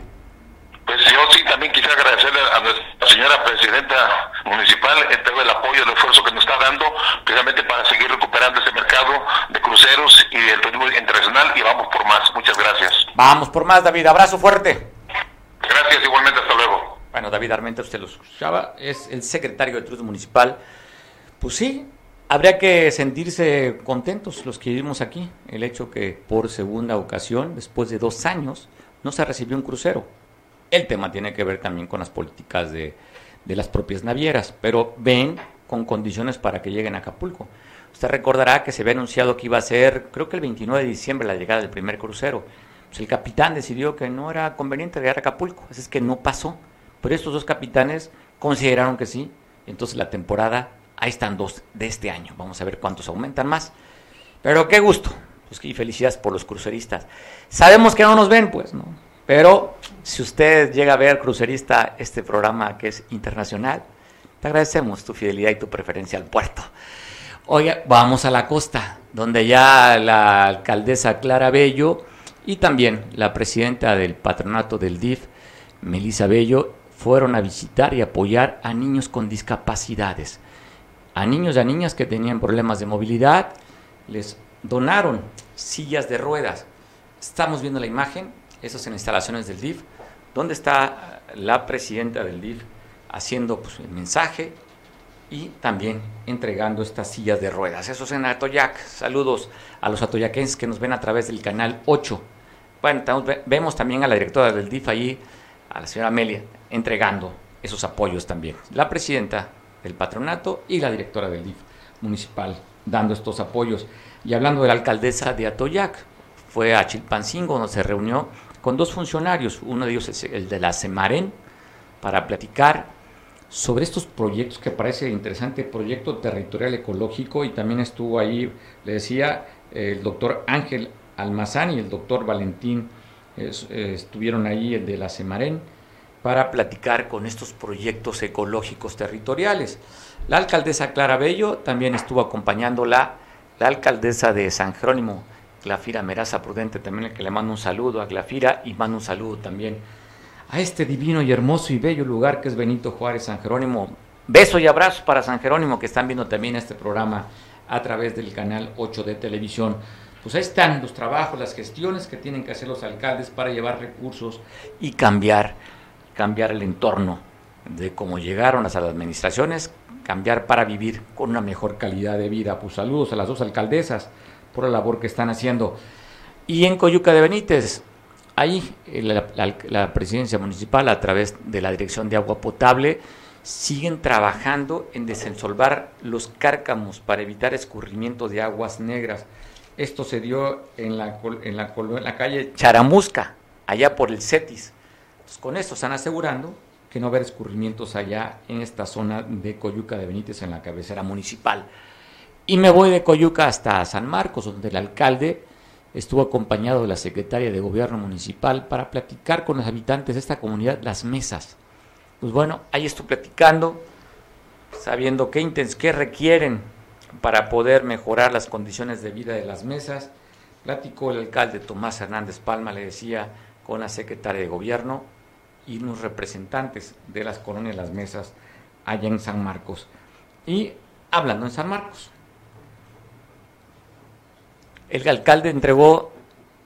Pues yo sí también quisiera agradecerle a nuestra señora presidenta municipal todo el apoyo, el esfuerzo que nos está dando precisamente para seguir recuperando ese mercado de cruceros y el turismo internacional y vamos por más. Muchas gracias. Vamos por más, David. Abrazo fuerte. Gracias, igualmente. Hasta luego. Bueno, David Armenta, usted lo escuchaba, es el secretario de Turismo Municipal. Pues sí, habría que sentirse contentos los que vivimos aquí. El hecho que por segunda ocasión, después de dos años, no se recibió un crucero el tema tiene que ver también con las políticas de, las propias navieras, pero ven con condiciones para que lleguen a Acapulco. Usted recordará que se había anunciado que iba a ser, creo que el 29 de diciembre, la llegada del primer crucero. Pues el capitán decidió que no era conveniente llegar a Acapulco, así es que no pasó. Pero estos dos capitanes consideraron que sí, entonces la temporada, ahí están dos de este año. Vamos a ver cuántos aumentan más. Pero qué gusto, pues y felicidades por los cruceristas. Sabemos que no nos ven, pues, ¿no? Pero si usted llega a ver, crucerista, este programa que es internacional, te agradecemos tu fidelidad y tu preferencia al puerto. Oye, vamos a la costa, donde ya la alcaldesa Clara Bello y también la presidenta del patronato del DIF, Melissa Bello, fueron a visitar y apoyar a niños con discapacidades. A niños y a niñas que tenían problemas de movilidad, les donaron sillas de ruedas. Estamos viendo la imagen, esas en instalaciones del DIF, donde está la presidenta del DIF haciendo pues, el mensaje y también entregando estas sillas de ruedas. Eso es en Atoyac. Saludos a los atoyaquenses que nos ven a través del canal 8. Bueno, vemos también a la directora del DIF allí, a la señora Amelia, entregando esos apoyos también. La presidenta del patronato y la directora del DIF municipal dando estos apoyos. Y hablando de la alcaldesa de Atoyac, fue a Chilpancingo donde se reunió con dos funcionarios, uno de ellos es el de la Semarén, para platicar sobre estos proyectos que parece interesante, proyecto territorial ecológico, y también estuvo ahí, le decía, el doctor Ángel Almazán y el doctor Valentín estuvieron ahí, el de la Semarén, para platicar con estos proyectos ecológicos territoriales. La alcaldesa Clara Bello también estuvo acompañándola, la alcaldesa de San Jerónimo, Glafira Meraza Prudente, también que le mando un saludo a Glafira y mando un saludo también a este divino y hermoso y bello lugar que es Benito Juárez, San Jerónimo. Beso y abrazo para San Jerónimo que están viendo también este programa a través del canal 8 de televisión. Pues ahí están los trabajos, las gestiones que tienen que hacer los alcaldes para llevar recursos y cambiar, cambiar el entorno de cómo llegaron las administraciones, cambiar para vivir con una mejor calidad de vida. Pues saludos a las dos alcaldesas por la labor que están haciendo. Y en Coyuca de Benítez, ahí eh, la, presidencia municipal, a través de la Dirección de Agua Potable, siguen trabajando en desensolvar los cárcamos para evitar escurrimiento de aguas negras. Esto se dio en la, en la, calle Charamusca, allá por el CETIS. con esto están asegurando que no haber escurrimientos allá en esta zona de Coyuca de Benítez, en la cabecera municipal. Y me voy de Coyuca hasta San Marcos, donde el alcalde estuvo acompañado de la secretaria de Gobierno Municipal para platicar con los habitantes de esta comunidad las mesas. Pues bueno, ahí estoy platicando, sabiendo qué, qué requieren para poder mejorar las condiciones de vida de las mesas. Platicó el alcalde Tomás Hernández Palma, le decía, con la secretaria de Gobierno y unos representantes de las colonias Las Mesas allá en San Marcos. Y hablando en San Marcos, el alcalde entregó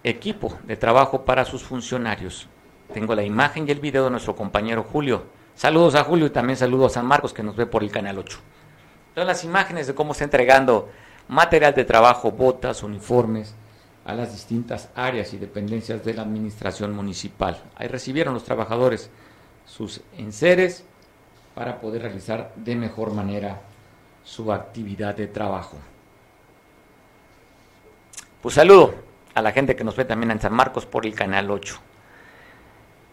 equipo de trabajo para sus funcionarios. Tengo la imagen y el video de nuestro compañero Julio. Saludos a Julio y también saludos a San Marcos que nos ve por el canal 8. Son las imágenes de cómo está entregando material de trabajo, botas, uniformes a las distintas áreas y dependencias de la administración municipal. Ahí recibieron los trabajadores sus enseres para poder realizar de mejor manera su actividad de trabajo. Pues saludo a la gente que nos ve también en San Marcos por el canal 8.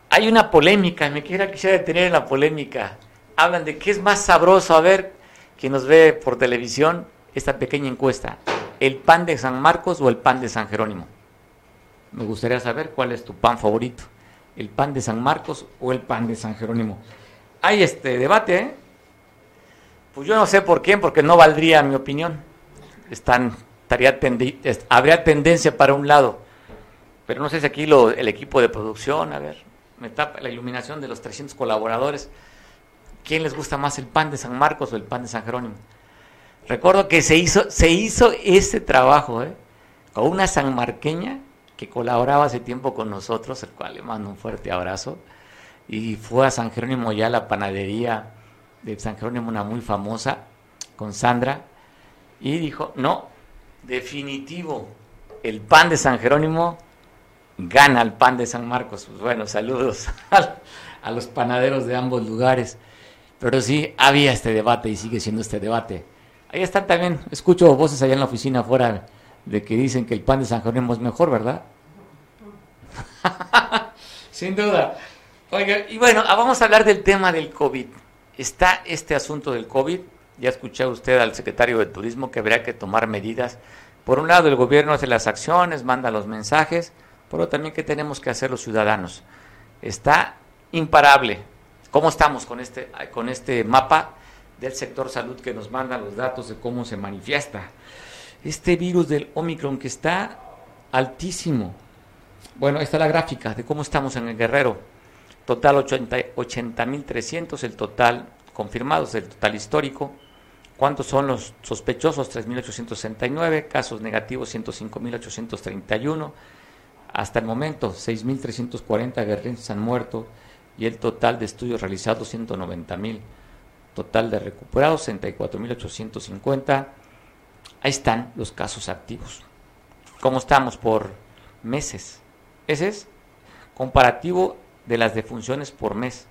Hay una polémica, me quiera quisiera detener en la polémica. Hablan de qué es más sabroso, a ver, quien nos ve por televisión, esta pequeña encuesta. ¿El pan de San Marcos o el pan de San Jerónimo? Me gustaría saber cuál es tu pan favorito. ¿El pan de San Marcos o el pan de San Jerónimo? Hay este debate, ¿eh? Pues yo no sé por quién, porque no valdría mi opinión. Están habría tendencia para un lado. Pero no sé si aquí el equipo de producción, a ver, me tapa la iluminación de los 300 colaboradores. ¿Quién les gusta más el pan de San Marcos o el pan de San Jerónimo? Recuerdo que se hizo, se hizo trabajo ¿eh? con una sanmarqueña que colaboraba hace tiempo con nosotros, el cual le mando un fuerte abrazo. Y fue a San Jerónimo ya la panadería de San Jerónimo, una muy famosa, con Sandra. Y dijo, no, definitivo, el pan de San Jerónimo gana al pan de San Marcos. Pues bueno, saludos a, los panaderos de ambos lugares. Pero sí, había este debate y sigue siendo este debate. Ahí están también, escucho voces allá en la oficina afuera de que dicen que el pan de San Jerónimo es mejor, ¿verdad? Sin duda. Oiga, y bueno, ah, vamos a hablar del tema del COVID. Está este asunto del COVID ya escuché usted al secretario de Turismo que habría que tomar medidas. Por un lado, el gobierno hace las acciones, manda los mensajes, pero también que tenemos que hacer los ciudadanos. Está imparable. ¿Cómo estamos con este, con este mapa del sector salud que nos manda los datos de cómo se manifiesta? Este virus del Omicron que está altísimo. Bueno, está la gráfica de cómo estamos en el Guerrero. Total 80.300, el total confirmados, el total histórico. ¿Cuántos son los sospechosos? 3.869, casos negativos 105.831. Hasta el momento, 6.340 guerreros han muerto y el total de estudios realizados 190.000. Total de recuperados 64.850. Ahí están los casos activos. ¿Cómo estamos por meses? Ese es comparativo de las defunciones por mes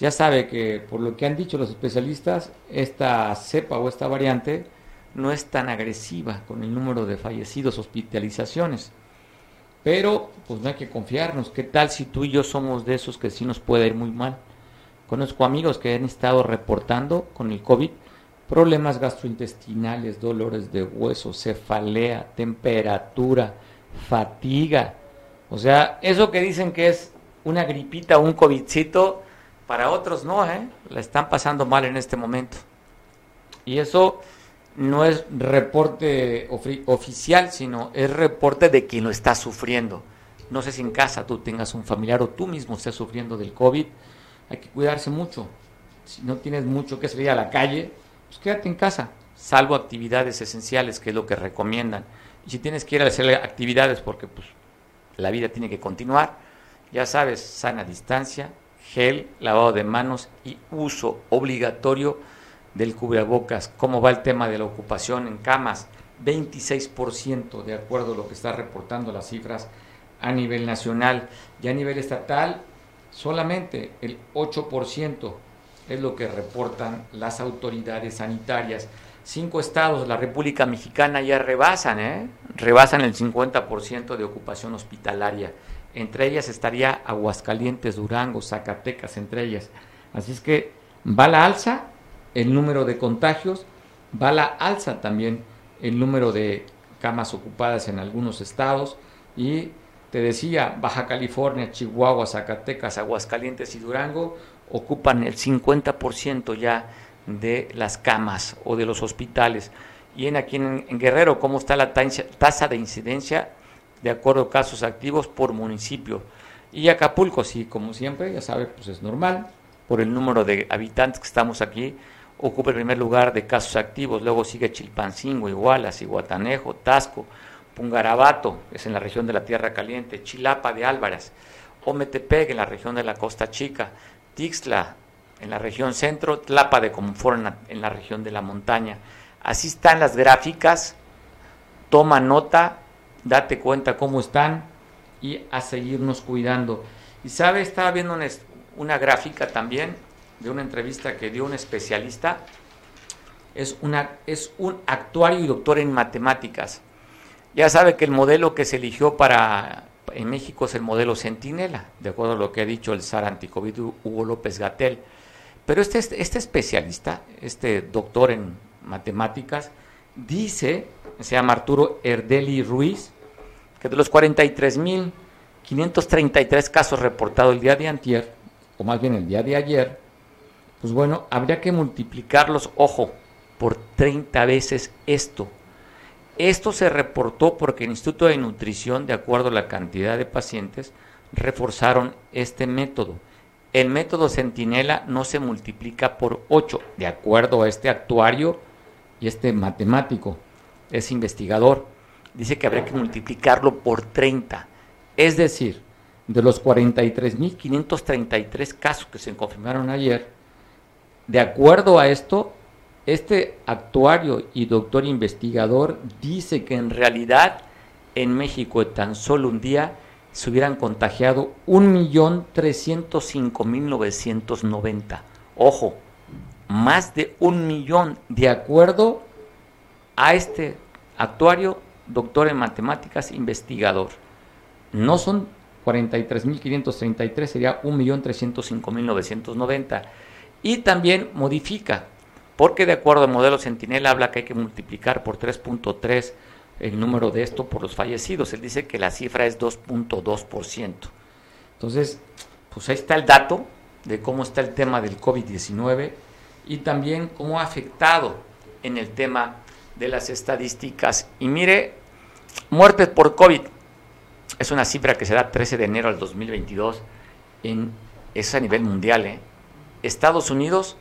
ya sabe que por lo que han dicho los especialistas, esta cepa o esta variante no es tan agresiva con el número de fallecidos, hospitalizaciones. Pero pues no hay que confiarnos. ¿Qué tal si tú y yo somos de esos que sí nos puede ir muy mal? Conozco amigos que han estado reportando con el COVID problemas gastrointestinales, dolores de hueso, cefalea, temperatura, fatiga. O sea, eso que dicen que es una gripita o un COVIDcito, para otros no, ¿eh? La están pasando mal en este momento. Y eso no es reporte oficial, sino es reporte de quien lo está sufriendo. No sé si en casa tú tengas un familiar o tú mismo estés sufriendo del COVID. Hay que cuidarse mucho. Si no tienes mucho que salir a la calle, pues quédate en casa, salvo actividades esenciales, que es lo que recomiendan. Y si tienes que ir a hacer actividades porque pues, la vida tiene que continuar, ya sabes, sana distancia, gel, lavado de manos y uso obligatorio del cubrebocas. ¿Cómo va el tema de la ocupación en camas? 26% de acuerdo a lo que está reportando las cifras a nivel nacional y a nivel estatal solamente el 8% es lo que reportan las autoridades sanitarias. Cinco estados de la República Mexicana ya rebasan, ¿eh? rebasan el 50% de ocupación hospitalaria Entre ellas estaría Aguascalientes, Durango, Zacatecas, entre ellas. Así es que va la alza el número de contagios, va la alza también el número de camas ocupadas en algunos estados y te decía, Baja California, Chihuahua, Zacatecas, Aguascalientes y Durango ocupan el 50% ya de las camas o de los hospitales. Y en aquí en, Guerrero, ¿cómo está la tasa de incidencia de acuerdo a casos activos por municipio? Y Acapulco, sí, como siempre, ya sabe, pues es normal, por el número de habitantes que estamos aquí, ocupa el primer lugar de casos activos, luego sigue Chilpancingo, Iguala, Iguatanejo, Tasco, Pungarabato, es en la región de la Tierra Caliente, Chilapa de Álvarez, Ometepec en la región de la Costa Chica, Tixla en la región centro, Tlapa de Conforna en la región de la montaña. Así están las gráficas, toma nota, date cuenta cómo están y a seguirnos cuidando. Y sabe, estaba viendo una, una gráfica también de una entrevista que dio un especialista, es, una, es un actuario y doctor en matemáticas. Ya sabe que el modelo que se eligió para en México es el modelo Centinela, de acuerdo a lo que ha dicho el SAR anticovid Hugo López Gatel. Pero este, este especialista, este doctor en matemáticas, dice, se llama Arturo Erdeli Ruiz, que de los 43.533 casos reportados el día de antier, o más bien el día de ayer, pues bueno, habría que multiplicarlos, ojo, por 30 veces esto. Esto se reportó porque el Instituto de Nutrición, de acuerdo a la cantidad de pacientes, reforzaron este método. El método Centinela no se multiplica por 8, de acuerdo a este actuario y este matemático, es investigador. Dice que habría que multiplicarlo por 30. Es decir, de los 43.533 casos que se confirmaron ayer, de acuerdo a esto, este actuario y doctor investigador dice que en realidad en México tan solo un día se hubieran contagiado 1.305.990. Ojo, más de un millón, de acuerdo a este actuario, doctor en matemáticas, investigador. No son 43.533, sería 1.305.990. Y también modifica porque de acuerdo al modelo Sentinel habla que hay que multiplicar por 3.3 el número de esto por los fallecidos. Él dice que la cifra es 2.2%. Entonces, pues ahí está el dato de cómo está el tema del COVID-19 y también cómo ha afectado en el tema de las estadísticas. Y mire, muertes por COVID es una cifra que se da 13 de enero del 2022 en es a nivel mundial, ¿eh? Estados Unidos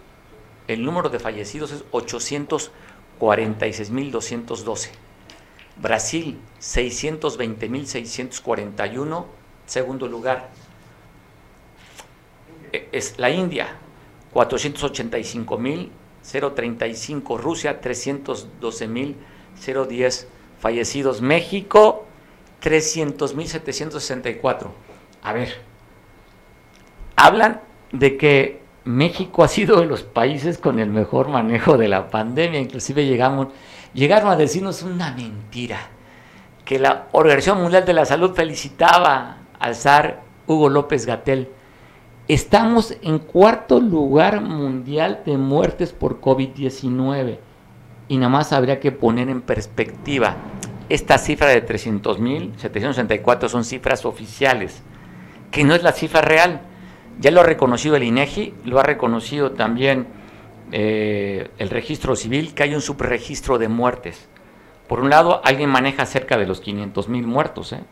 el número de fallecidos es 846.212. Brasil, 620.641, segundo lugar. E, es la India, 485.035. Rusia, 312.010 fallecidos. México, 300.764. A ver, hablan de que México ha sido de los países con el mejor manejo de la pandemia, inclusive llegamos, llegaron a decirnos una mentira, que la Organización Mundial de la Salud felicitaba al zar Hugo López Gatel. Estamos en cuarto lugar mundial de muertes por COVID-19 y nada más habría que poner en perspectiva. Esta cifra de 300.764 son cifras oficiales, que no es la cifra real ya lo ha reconocido el INEGI, lo ha reconocido también eh, el registro civil, que hay un subregistro de muertes. Por un lado, alguien maneja cerca de los 500 mil muertos. ¿eh?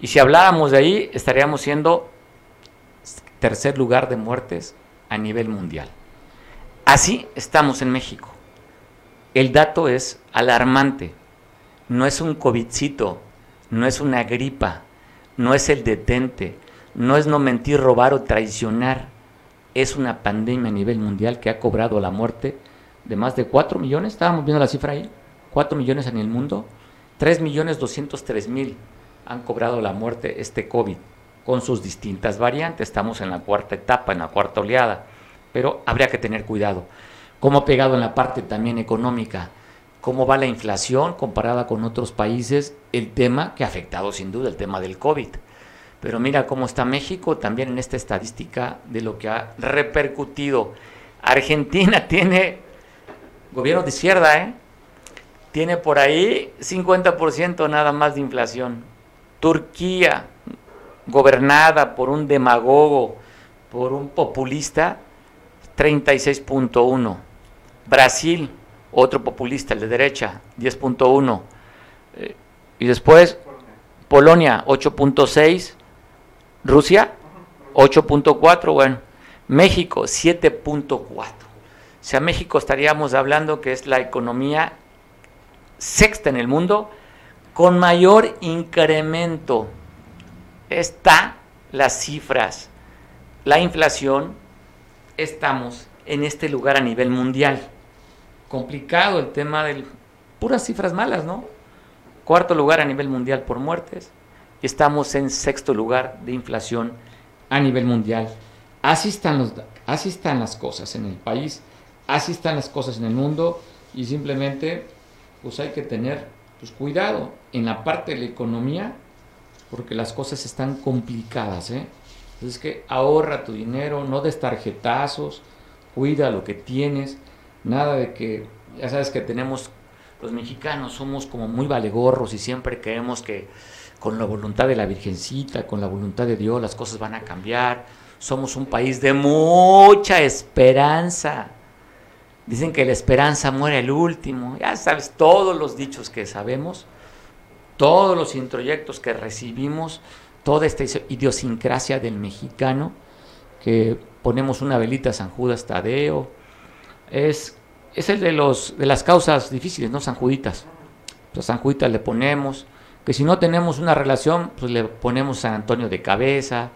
Y si habláramos de ahí, estaríamos siendo tercer lugar de muertes a nivel mundial. Así estamos en México. El dato es alarmante. No es un COVIDcito, no es una gripa, no es el detente, no es no mentir, robar o traicionar. Es una pandemia a nivel mundial que ha cobrado la muerte de más de 4 millones. Estábamos viendo la cifra ahí. 4 millones en el mundo. 3 millones 203 mil han cobrado la muerte este COVID con sus distintas variantes. Estamos en la cuarta etapa, en la cuarta oleada. Pero habría que tener cuidado. ¿Cómo ha pegado en la parte también económica? ¿Cómo va la inflación comparada con otros países? El tema que ha afectado sin duda el tema del COVID Pero mira cómo está México también en esta estadística de lo que ha repercutido. Argentina tiene gobierno de izquierda, ¿eh? Tiene por ahí 50% nada más de inflación. Turquía, gobernada por un demagogo, por un populista, 36.1. Brasil, otro populista, el de derecha, 10.1. Eh, y después Polonia, 8.6. Rusia, 8.4. Bueno, México, 7.4. O sea, México estaríamos hablando que es la economía sexta en el mundo con mayor incremento. Está las cifras, la inflación, estamos en este lugar a nivel mundial. Complicado el tema de puras cifras malas, ¿no? Cuarto lugar a nivel mundial por muertes. Estamos en sexto lugar de inflación a nivel mundial. Así están, los, así están las cosas en el país, así están las cosas en el mundo y simplemente pues hay que tener pues, cuidado en la parte de la economía porque las cosas están complicadas. ¿eh? Entonces que ahorra tu dinero, no des tarjetazos, cuida lo que tienes, nada de que, ya sabes que tenemos, los mexicanos somos como muy valegorros y siempre creemos que con la voluntad de la Virgencita, con la voluntad de Dios, las cosas van a cambiar. Somos un país de mucha esperanza. Dicen que la esperanza muere el último. Ya sabes, todos los dichos que sabemos, todos los introyectos que recibimos, toda esta idiosincrasia del mexicano, que ponemos una velita a San Judas Tadeo, es, es el de, los, de las causas difíciles, ¿no? San Juditas. Pues a San Juditas le ponemos, que si no tenemos una relación, pues le ponemos San Antonio de cabeza,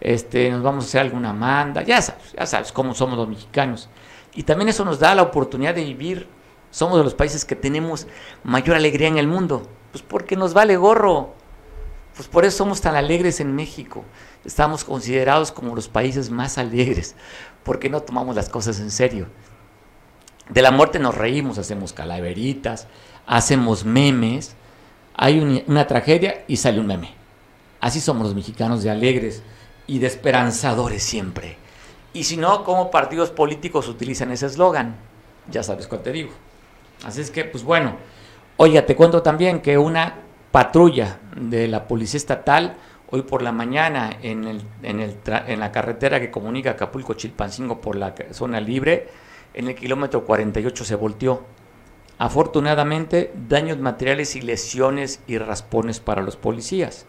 este, nos vamos a hacer alguna manda, ya sabes, ya sabes cómo somos los mexicanos. Y también eso nos da la oportunidad de vivir, somos de los países que tenemos mayor alegría en el mundo, pues porque nos vale gorro, pues por eso somos tan alegres en México, estamos considerados como los países más alegres, porque no tomamos las cosas en serio. De la muerte nos reímos, hacemos calaveritas, hacemos memes, hay una tragedia y sale un meme. Así somos los mexicanos de alegres y de esperanzadores siempre. Y si no, ¿cómo partidos políticos utilizan ese eslogan? Ya sabes cuál te digo. Así es que, pues bueno, oiga, te cuento también que una patrulla de la Policía Estatal hoy por la mañana en, en la carretera que comunica Acapulco-Chilpancingo por la zona libre, en el kilómetro 48 se volteó Afortunadamente, daños materiales y lesiones y raspones para los policías.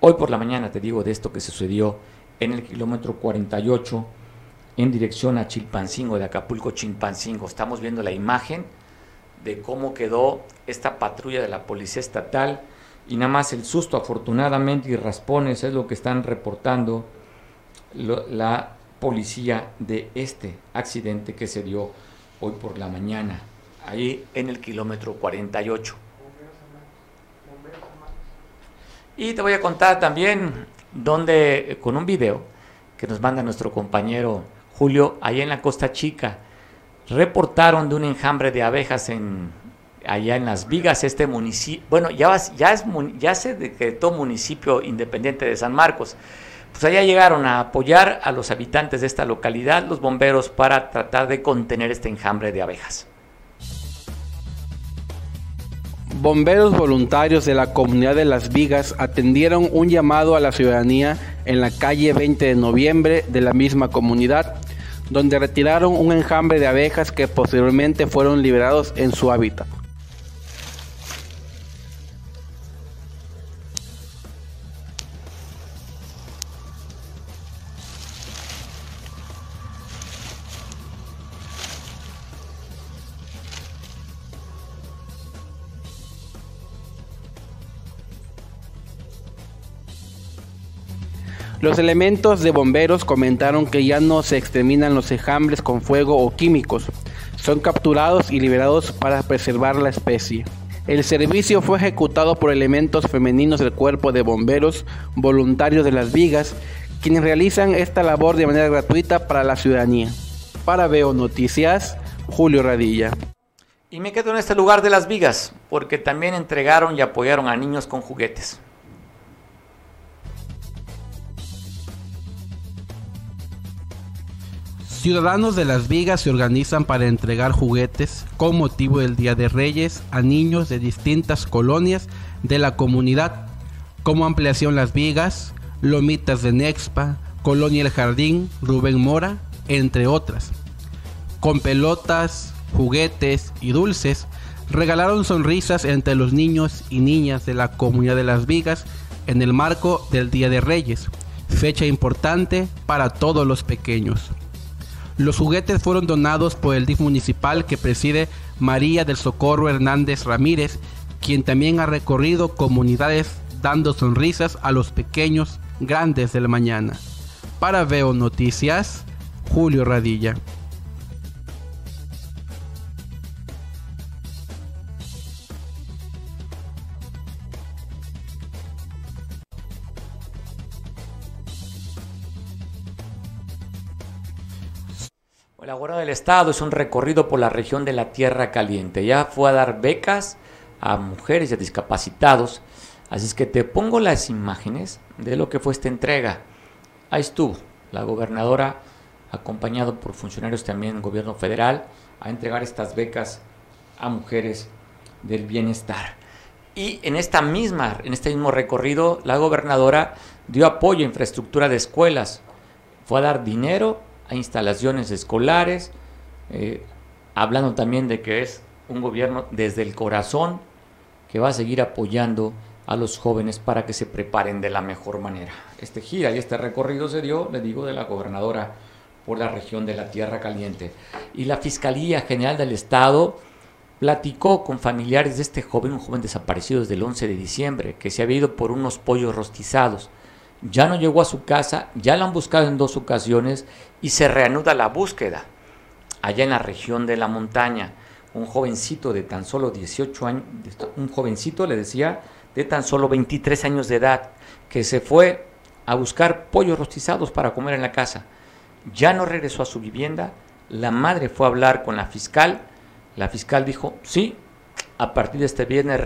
Hoy por la mañana te digo de esto que sucedió en el kilómetro 48 en dirección a Chilpancingo, de Acapulco, Chilpancingo. Estamos viendo la imagen de cómo quedó esta patrulla de la Policía Estatal y nada más el susto afortunadamente y raspones es lo que están reportando la policía de este accidente que se dio hoy por la mañana ahí en el kilómetro 48. Y te voy a contar también donde, con un video que nos manda nuestro compañero Julio, ahí en la Costa Chica, reportaron de un enjambre de abejas en allá en Las Vigas, este municipio, bueno, ya, ya, es, ya se decretó municipio independiente de San Marcos. Pues allá llegaron a apoyar a los habitantes de esta localidad, los bomberos, para tratar de contener este enjambre de abejas. Bomberos voluntarios de la comunidad de Las Vigas atendieron un llamado a la ciudadanía en la calle 20 de noviembre de la misma comunidad, donde retiraron un enjambre de abejas que posteriormente fueron liberados en su hábitat. Los elementos de bomberos comentaron que ya no se exterminan los enjambres con fuego o químicos, son capturados y liberados para preservar la especie. El servicio fue ejecutado por elementos femeninos del cuerpo de bomberos voluntarios de las vigas, quienes realizan esta labor de manera gratuita para la ciudadanía. Para Veo Noticias, Julio Radilla. Y me quedo en este lugar de las vigas, porque también entregaron y apoyaron a niños con juguetes. Ciudadanos de Las Vigas se organizan para entregar juguetes con motivo del Día de Reyes a niños de distintas colonias de la comunidad, como Ampliación Las Vigas, Lomitas de Nexpa, Colonia El Jardín, Rubén Mora, entre otras. Con pelotas, juguetes y dulces, regalaron sonrisas entre los niños y niñas de la comunidad de Las Vigas en el marco del Día de Reyes, fecha importante para todos los pequeños. Los juguetes fueron donados por el DIF municipal que preside María del Socorro Hernández Ramírez, quien también ha recorrido comunidades dando sonrisas a los pequeños grandes de la mañana. Para Veo Noticias, Julio Radilla. La Guardia del Estado es un recorrido por la región de la Tierra Caliente. Ya fue a dar becas a mujeres y a discapacitados. Así es que te pongo las imágenes de lo que fue esta entrega. Ahí estuvo la gobernadora, acompañado por funcionarios también del gobierno federal, a entregar estas becas a mujeres del bienestar. Y en esta misma, en este mismo recorrido, la gobernadora dio apoyo a infraestructura de escuelas, fue a dar dinero a instalaciones escolares, eh, hablando también de que es un gobierno desde el corazón que va a seguir apoyando a los jóvenes para que se preparen de la mejor manera. Este gira y este recorrido se dio, le digo, de la gobernadora por la región de la Tierra Caliente. Y la Fiscalía General del Estado platicó con familiares de este joven, un joven desaparecido desde el 11 de diciembre, que se había ido por unos pollos rostizados ya no llegó a su casa, ya la han buscado en dos ocasiones y se reanuda la búsqueda. Allá en la región de la montaña, un jovencito de tan solo 18 años, un jovencito le decía, de tan solo 23 años de edad, que se fue a buscar pollos rostizados para comer en la casa. Ya no regresó a su vivienda, la madre fue a hablar con la fiscal, la fiscal dijo, sí, a partir de este viernes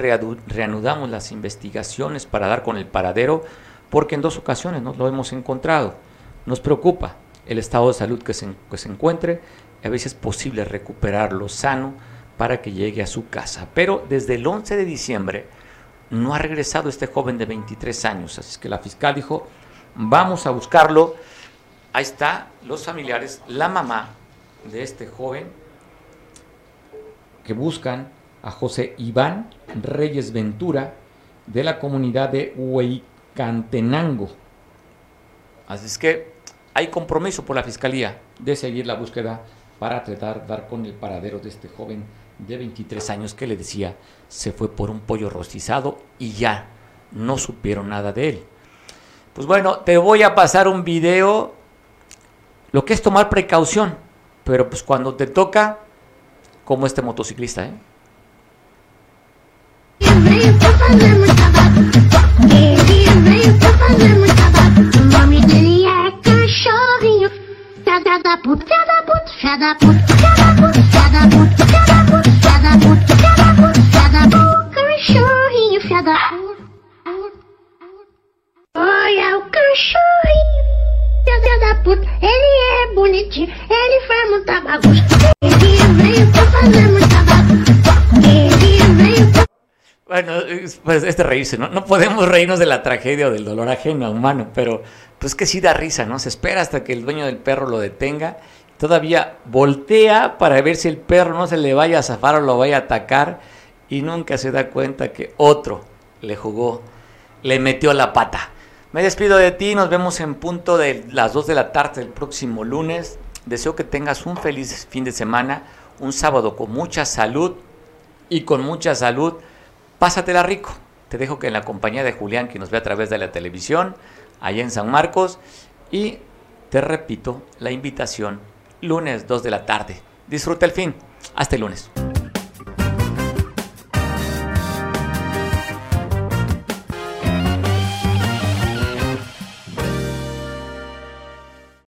reanudamos las investigaciones para dar con el paradero porque en dos ocasiones nos lo hemos encontrado. Nos preocupa el estado de salud que se, se encuentre, a veces es posible recuperarlo sano para que llegue a su casa. Pero desde el 11 de diciembre no ha regresado este joven de 23 años, así que la fiscal dijo, vamos a buscarlo. Ahí está los familiares, la mamá de este joven que buscan a José Iván Reyes Ventura de la comunidad de Huey Cantenango. Así es que hay compromiso por la Fiscalía de seguir la búsqueda para tratar de dar con el paradero de este joven de 23 años que le decía se fue por un pollo rostizado y ya no supieron nada de él. Pues bueno, te voy a pasar un video, lo que es tomar precaución, pero pues cuando te toca, como este motociclista, ¿eh? Cachorrinho. Olha o cachorrinho, da puta, ele é bonitinho, ele faz muita bagunça. Ele veio pra fazer muita bagunça. Ele veio pra bueno, este reírse, ¿no? No podemos reírnos de la tragedia o del dolor ajeno humano, pero pues que sí da risa, ¿no? Se espera hasta que el dueño del perro lo detenga, todavía voltea para ver si el perro no se le vaya a zafar o lo vaya a atacar y nunca se da cuenta que otro le jugó, le metió la pata. Me despido de ti, nos vemos en punto de las 2 de la tarde el próximo lunes. Deseo que tengas un feliz fin de semana, un sábado con mucha salud y con mucha salud pásatela rico. Te dejo que en la compañía de Julián, que nos ve a través de la televisión, allá en San Marcos, y te repito la invitación, lunes 2 de la tarde. Disfruta el fin. Hasta el lunes.